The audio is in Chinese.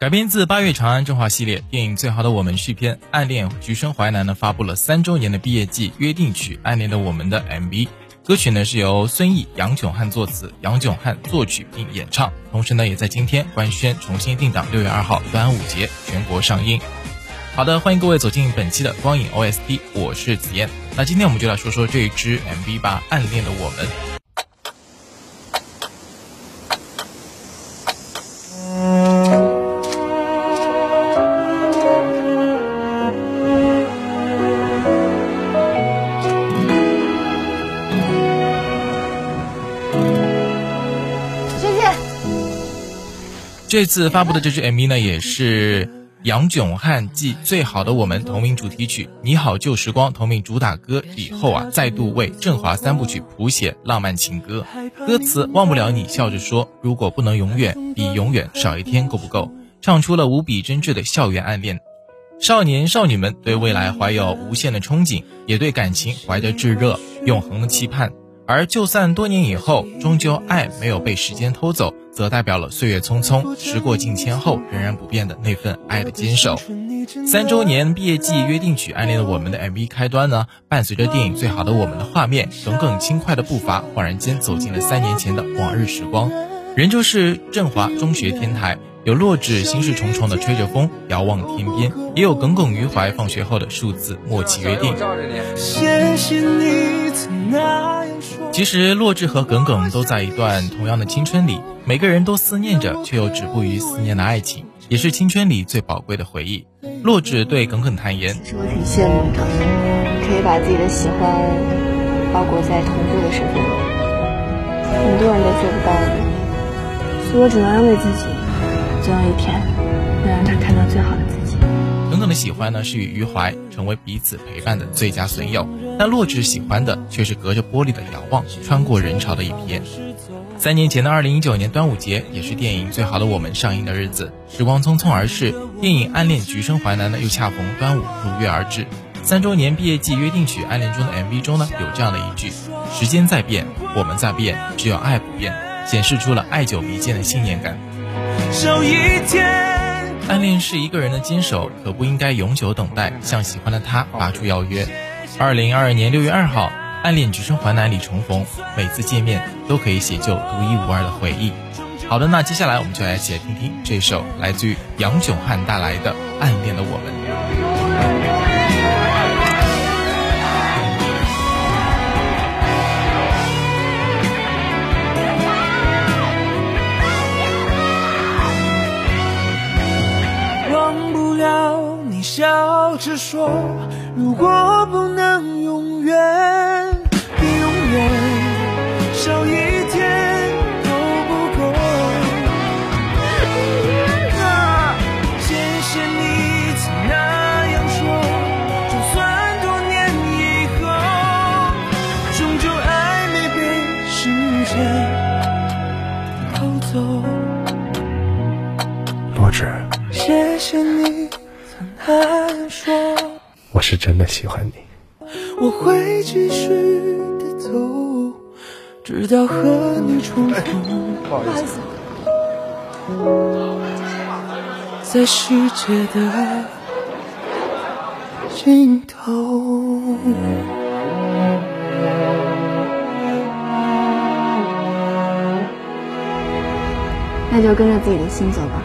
改编自八月长安振华系列电影《最好的我们》续篇《暗恋橘生淮南》呢，发布了三周年的毕业季约定曲《暗恋的我们》的 MV。歌曲呢是由孙毅、杨炯汉作词，杨炯汉作曲并演唱。同时呢，也在今天官宣重新定档六月二号端午节全国上映。好的，欢迎各位走进本期的光影 OST，我是紫嫣。那今天我们就来说说这一支 MV 吧，《暗恋的我们》。这次发布的这支 MV 呢，也是杨炯汉继《最好的我们》同名主题曲《你好旧时光》同名主打歌以后啊，再度为振华三部曲谱写浪漫情歌。歌词忘不了你，笑着说，如果不能永远，比永远少一天够不够？唱出了无比真挚的校园暗恋。少年少女们对未来怀有无限的憧憬，也对感情怀着炙热永恒的期盼。而就算多年以后，终究爱没有被时间偷走。则代表了岁月匆匆，时过境迁后仍然不变的那份爱的坚守。三周年毕业季约定曲《暗恋的我们》的 MV 开端呢，伴随着电影《最好的我们》的画面，耿耿轻快的步伐，恍然间走进了三年前的往日时光。仍旧是振华中学天台，有洛枳心事重重的吹着风遥望天边，也有耿耿于怀放学后的数字默契约定。其实，洛枳和耿耿都在一段同样的青春里，每个人都思念着，却又止步于思念的爱情，也是青春里最宝贵的回忆。洛枳对耿耿坦言：“其实我挺羡慕的，可以把自己的喜欢包裹在同桌的身份里，很多人都做不到的，所以我只能安慰自己，总有一天能让他看到最好的自己。”的喜欢呢，是与余淮成为彼此陪伴的最佳损友。但洛枳喜欢的却是隔着玻璃的遥望，穿过人潮的一瞥。三年前的二零一九年端午节，也是电影《最好的我们》上映的日子。时光匆匆而逝，电影《暗恋橘生淮南》呢，又恰逢端午如约而至。三周年毕业季约定曲《暗恋》中的 MV 中呢，有这样的一句：“时间在变，我们在变，只有爱不变”，显示出了爱久弥坚的信念感一天。暗恋是一个人的坚守，可不应该永久等待，向喜欢的他发出邀约。二零二二年六月二号，暗恋橘生淮南里重逢，每次见面都可以写就独一无二的回忆。好的，那接下来我们就来一起来听听这首来自于杨炯汉带来的《暗恋的我们》。笑着说。如果不能永远，比永远少一天都不够。谢谢你曾那样说，就算多年以后，终究爱没被时间偷走。罗志，谢谢你。我是真的喜欢你。我会继续的走，直到和你重逢。不好意思，在世界的尽头。那就跟着自己的心走吧。